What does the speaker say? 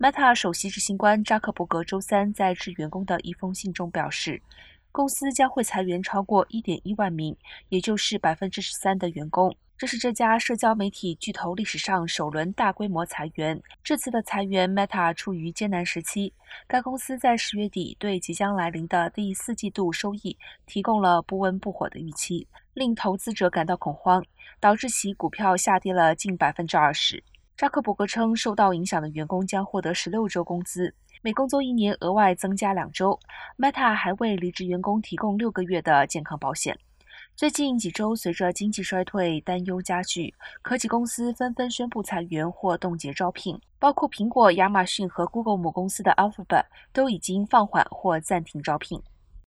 Meta 首席执行官扎克伯格周三在致员工的一封信中表示，公司将会裁员超过1.1万名，也就是百分之十三的员工。这是这家社交媒体巨头历史上首轮大规模裁员。这次的裁员，Meta 处于艰难时期。该公司在十月底对即将来临的第四季度收益提供了不温不火的预期，令投资者感到恐慌，导致其股票下跌了近百分之二十。扎克伯格称，受到影响的员工将获得十六周工资，每工作一年额外增加两周。Meta 还为离职员工提供六个月的健康保险。最近几周，随着经济衰退担忧加剧，科技公司纷纷宣布裁员或冻结招聘，包括苹果、亚马逊和 Google 母公司的 Alphabet 都已经放缓或暂停招聘。